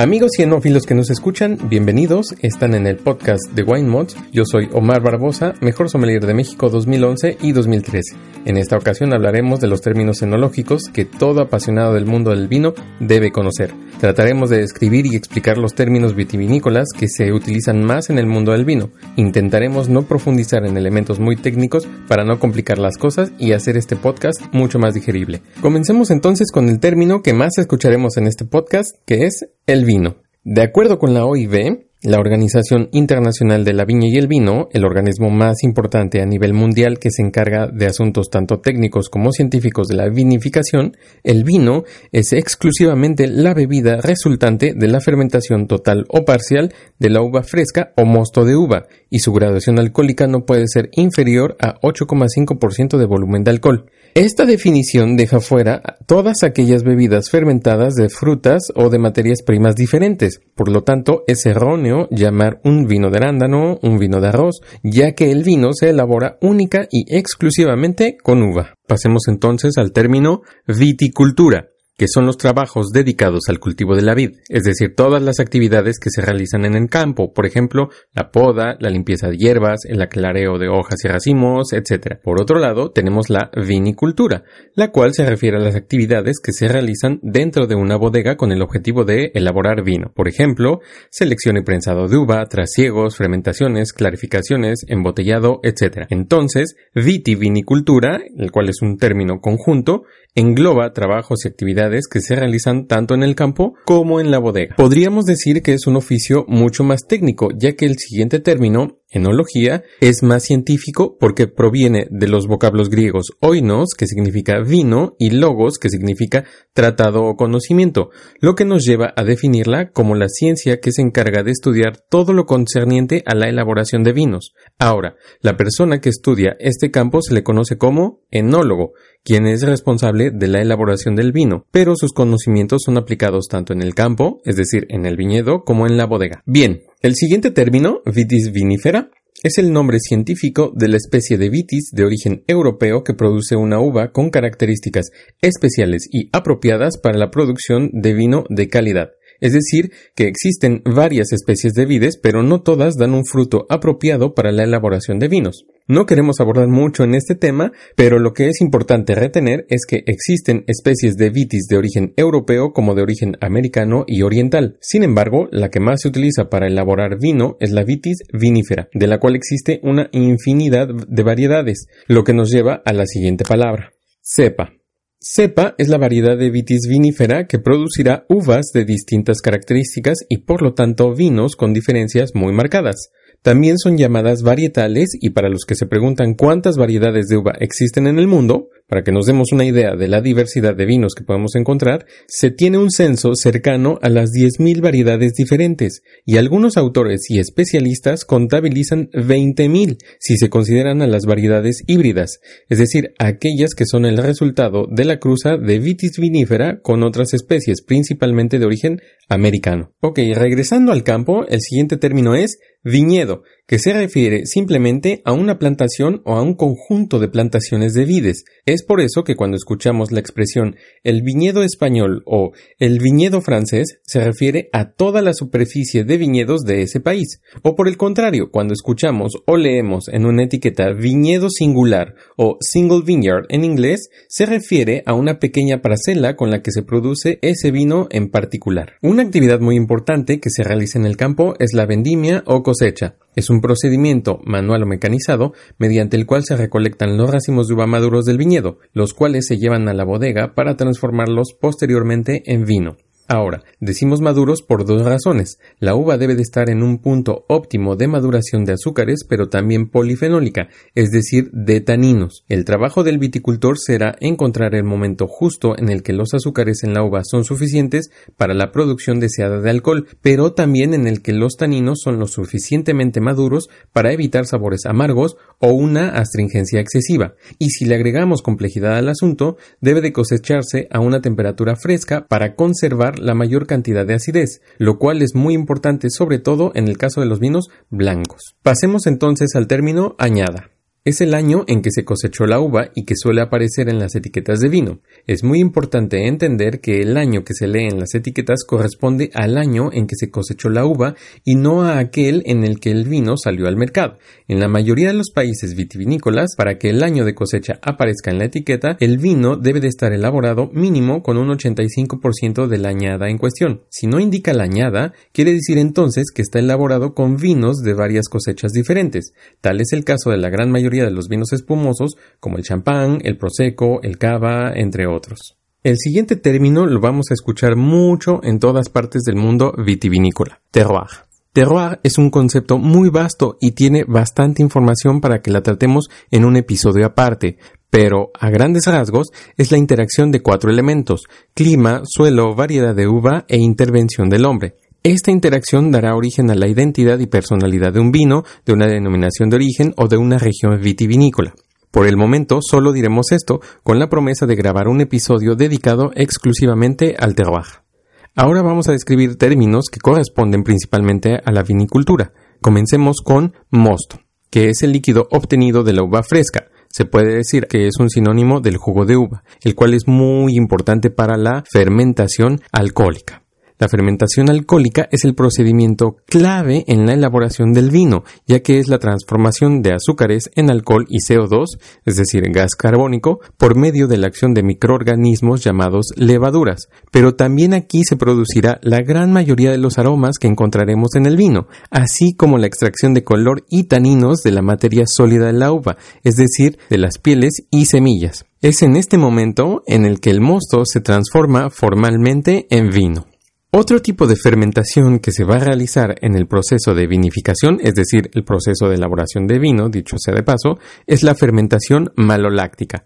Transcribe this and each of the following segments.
Amigos cienófilos que nos escuchan, bienvenidos. Están en el podcast de Wine Mods. Yo soy Omar Barbosa, mejor sommelier de México 2011 y 2013. En esta ocasión hablaremos de los términos enológicos que todo apasionado del mundo del vino debe conocer. Trataremos de describir y explicar los términos vitivinícolas que se utilizan más en el mundo del vino. Intentaremos no profundizar en elementos muy técnicos para no complicar las cosas y hacer este podcast mucho más digerible. Comencemos entonces con el término que más escucharemos en este podcast, que es el. De acuerdo con la OIV, la Organización Internacional de la Viña y el Vino, el organismo más importante a nivel mundial que se encarga de asuntos tanto técnicos como científicos de la vinificación, el vino es exclusivamente la bebida resultante de la fermentación total o parcial de la uva fresca o mosto de uva, y su graduación alcohólica no puede ser inferior a 8,5% de volumen de alcohol. Esta definición deja fuera todas aquellas bebidas fermentadas de frutas o de materias primas diferentes. Por lo tanto, es erróneo llamar un vino de arándano un vino de arroz, ya que el vino se elabora única y exclusivamente con uva. Pasemos entonces al término viticultura que son los trabajos dedicados al cultivo de la vid, es decir, todas las actividades que se realizan en el campo, por ejemplo, la poda, la limpieza de hierbas, el aclareo de hojas y racimos, etc. Por otro lado, tenemos la vinicultura, la cual se refiere a las actividades que se realizan dentro de una bodega con el objetivo de elaborar vino, por ejemplo, selección y prensado de uva, trasiegos, fermentaciones, clarificaciones, embotellado, etc. Entonces, vitivinicultura, el cual es un término conjunto, engloba trabajos y actividades que se realizan tanto en el campo como en la bodega. Podríamos decir que es un oficio mucho más técnico, ya que el siguiente término Enología es más científico porque proviene de los vocablos griegos oinos, que significa vino, y logos, que significa tratado o conocimiento, lo que nos lleva a definirla como la ciencia que se encarga de estudiar todo lo concerniente a la elaboración de vinos. Ahora, la persona que estudia este campo se le conoce como enólogo, quien es responsable de la elaboración del vino, pero sus conocimientos son aplicados tanto en el campo, es decir, en el viñedo, como en la bodega. Bien, el siguiente término, vitis vinifera, es el nombre científico de la especie de vitis de origen europeo que produce una uva con características especiales y apropiadas para la producción de vino de calidad. Es decir, que existen varias especies de vides, pero no todas dan un fruto apropiado para la elaboración de vinos. No queremos abordar mucho en este tema, pero lo que es importante retener es que existen especies de vitis de origen europeo como de origen americano y oriental. Sin embargo, la que más se utiliza para elaborar vino es la vitis vinífera, de la cual existe una infinidad de variedades, lo que nos lleva a la siguiente palabra. Cepa. Cepa es la variedad de vitis vinífera que producirá uvas de distintas características y por lo tanto vinos con diferencias muy marcadas. También son llamadas varietales y para los que se preguntan cuántas variedades de uva existen en el mundo, para que nos demos una idea de la diversidad de vinos que podemos encontrar, se tiene un censo cercano a las 10.000 variedades diferentes y algunos autores y especialistas contabilizan 20.000 si se consideran a las variedades híbridas, es decir, aquellas que son el resultado de la cruza de vitis vinífera con otras especies, principalmente de origen americano. Ok, regresando al campo, el siguiente término es viñedo, que se refiere simplemente a una plantación o a un conjunto de plantaciones de vides. Es por eso que cuando escuchamos la expresión el viñedo español o el viñedo francés se refiere a toda la superficie de viñedos de ese país. O por el contrario, cuando escuchamos o leemos en una etiqueta viñedo singular o single vineyard en inglés, se refiere a una pequeña parcela con la que se produce ese vino en particular. Una actividad muy importante que se realiza en el campo es la vendimia o cosecha. Es un procedimiento manual o mecanizado mediante el cual se recolectan los racimos de uva maduros del viñedo, los cuales se llevan a la bodega para transformarlos posteriormente en vino. Ahora, decimos maduros por dos razones. La uva debe de estar en un punto óptimo de maduración de azúcares, pero también polifenólica, es decir, de taninos. El trabajo del viticultor será encontrar el momento justo en el que los azúcares en la uva son suficientes para la producción deseada de alcohol, pero también en el que los taninos son lo suficientemente maduros para evitar sabores amargos o una astringencia excesiva. Y si le agregamos complejidad al asunto, debe de cosecharse a una temperatura fresca para conservar la mayor cantidad de acidez, lo cual es muy importante sobre todo en el caso de los vinos blancos. Pasemos entonces al término añada. Es el año en que se cosechó la uva y que suele aparecer en las etiquetas de vino. Es muy importante entender que el año que se lee en las etiquetas corresponde al año en que se cosechó la uva y no a aquel en el que el vino salió al mercado. En la mayoría de los países vitivinícolas, para que el año de cosecha aparezca en la etiqueta, el vino debe de estar elaborado mínimo con un 85% de la añada en cuestión. Si no indica la añada, quiere decir entonces que está elaborado con vinos de varias cosechas diferentes. Tal es el caso de la gran mayoría de los vinos espumosos como el champán, el prosecco, el cava, entre otros. El siguiente término lo vamos a escuchar mucho en todas partes del mundo vitivinícola, terroir. Terroir es un concepto muy vasto y tiene bastante información para que la tratemos en un episodio aparte, pero a grandes rasgos es la interacción de cuatro elementos, clima, suelo, variedad de uva e intervención del hombre. Esta interacción dará origen a la identidad y personalidad de un vino, de una denominación de origen o de una región vitivinícola. Por el momento solo diremos esto con la promesa de grabar un episodio dedicado exclusivamente al terroir. Ahora vamos a describir términos que corresponden principalmente a la vinicultura. Comencemos con mosto, que es el líquido obtenido de la uva fresca. Se puede decir que es un sinónimo del jugo de uva, el cual es muy importante para la fermentación alcohólica. La fermentación alcohólica es el procedimiento clave en la elaboración del vino, ya que es la transformación de azúcares en alcohol y CO2, es decir, gas carbónico, por medio de la acción de microorganismos llamados levaduras. Pero también aquí se producirá la gran mayoría de los aromas que encontraremos en el vino, así como la extracción de color y taninos de la materia sólida de la uva, es decir, de las pieles y semillas. Es en este momento en el que el mosto se transforma formalmente en vino. Otro tipo de fermentación que se va a realizar en el proceso de vinificación, es decir, el proceso de elaboración de vino, dicho sea de paso, es la fermentación maloláctica.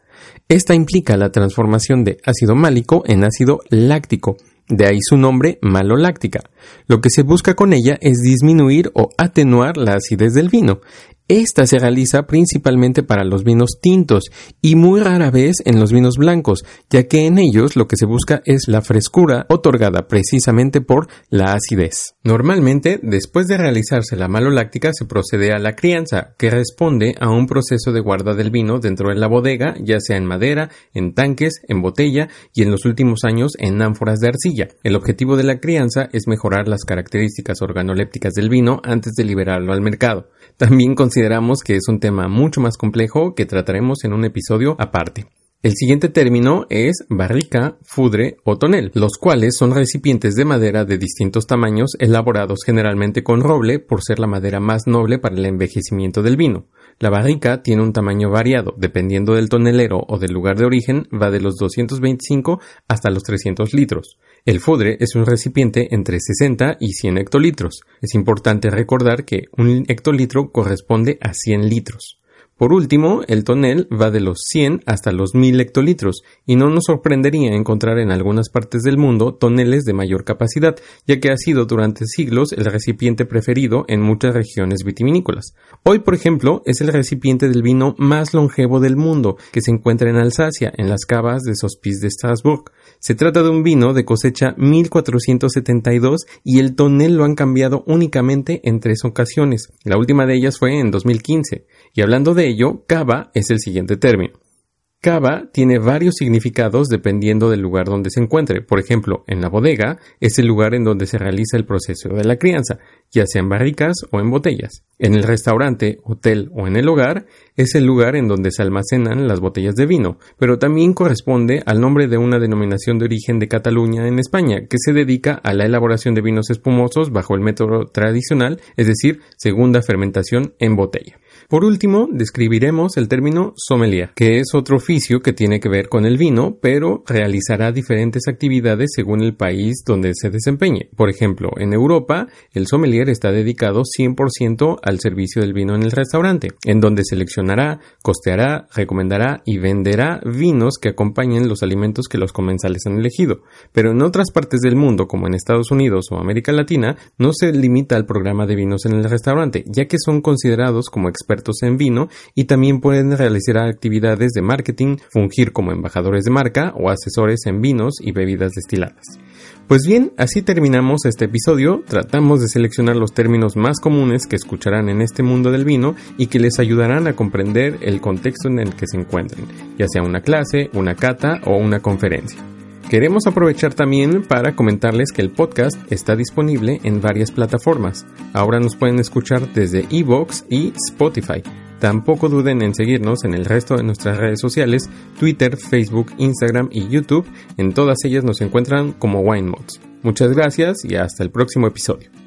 Esta implica la transformación de ácido málico en ácido láctico, de ahí su nombre maloláctica. Lo que se busca con ella es disminuir o atenuar la acidez del vino. Esta se realiza principalmente para los vinos tintos y muy rara vez en los vinos blancos, ya que en ellos lo que se busca es la frescura otorgada precisamente por la acidez. Normalmente, después de realizarse la maloláctica, se procede a la crianza, que responde a un proceso de guarda del vino dentro de la bodega, ya sea en madera, en tanques, en botella y en los últimos años en ánforas de arcilla. El objetivo de la crianza es mejorar las características organolépticas del vino antes de liberarlo al mercado. También consideramos que es un tema mucho más complejo que trataremos en un episodio aparte. El siguiente término es barrica, fudre o tonel, los cuales son recipientes de madera de distintos tamaños elaborados generalmente con roble por ser la madera más noble para el envejecimiento del vino. La barrica tiene un tamaño variado, dependiendo del tonelero o del lugar de origen, va de los 225 hasta los 300 litros. El fudre es un recipiente entre 60 y 100 hectolitros. Es importante recordar que un hectolitro corresponde a 100 litros. Por último, el tonel va de los 100 hasta los 1000 hectolitros, y no nos sorprendería encontrar en algunas partes del mundo toneles de mayor capacidad, ya que ha sido durante siglos el recipiente preferido en muchas regiones vitivinícolas. Hoy, por ejemplo, es el recipiente del vino más longevo del mundo, que se encuentra en Alsacia, en las cavas de Sospis de Strasbourg. Se trata de un vino de cosecha 1472 y el tonel lo han cambiado únicamente en tres ocasiones. La última de ellas fue en 2015. Y hablando de ello, cava es el siguiente término. Cava tiene varios significados dependiendo del lugar donde se encuentre. Por ejemplo, en la bodega es el lugar en donde se realiza el proceso de la crianza, ya sea en barricas o en botellas. En el restaurante, hotel o en el hogar es el lugar en donde se almacenan las botellas de vino, pero también corresponde al nombre de una denominación de origen de Cataluña en España, que se dedica a la elaboración de vinos espumosos bajo el método tradicional, es decir, segunda fermentación en botella. Por último, describiremos el término sommelier, que es otro oficio que tiene que ver con el vino, pero realizará diferentes actividades según el país donde se desempeñe. Por ejemplo, en Europa, el sommelier está dedicado 100% al servicio del vino en el restaurante, en donde seleccionará, costeará, recomendará y venderá vinos que acompañen los alimentos que los comensales han elegido. Pero en otras partes del mundo, como en Estados Unidos o América Latina, no se limita al programa de vinos en el restaurante, ya que son considerados como expertos expertos en vino y también pueden realizar actividades de marketing, fungir como embajadores de marca o asesores en vinos y bebidas destiladas. Pues bien, así terminamos este episodio. Tratamos de seleccionar los términos más comunes que escucharán en este mundo del vino y que les ayudarán a comprender el contexto en el que se encuentren, ya sea una clase, una cata o una conferencia. Queremos aprovechar también para comentarles que el podcast está disponible en varias plataformas. Ahora nos pueden escuchar desde Evox y Spotify. Tampoco duden en seguirnos en el resto de nuestras redes sociales, Twitter, Facebook, Instagram y YouTube. En todas ellas nos encuentran como WineMods. Muchas gracias y hasta el próximo episodio.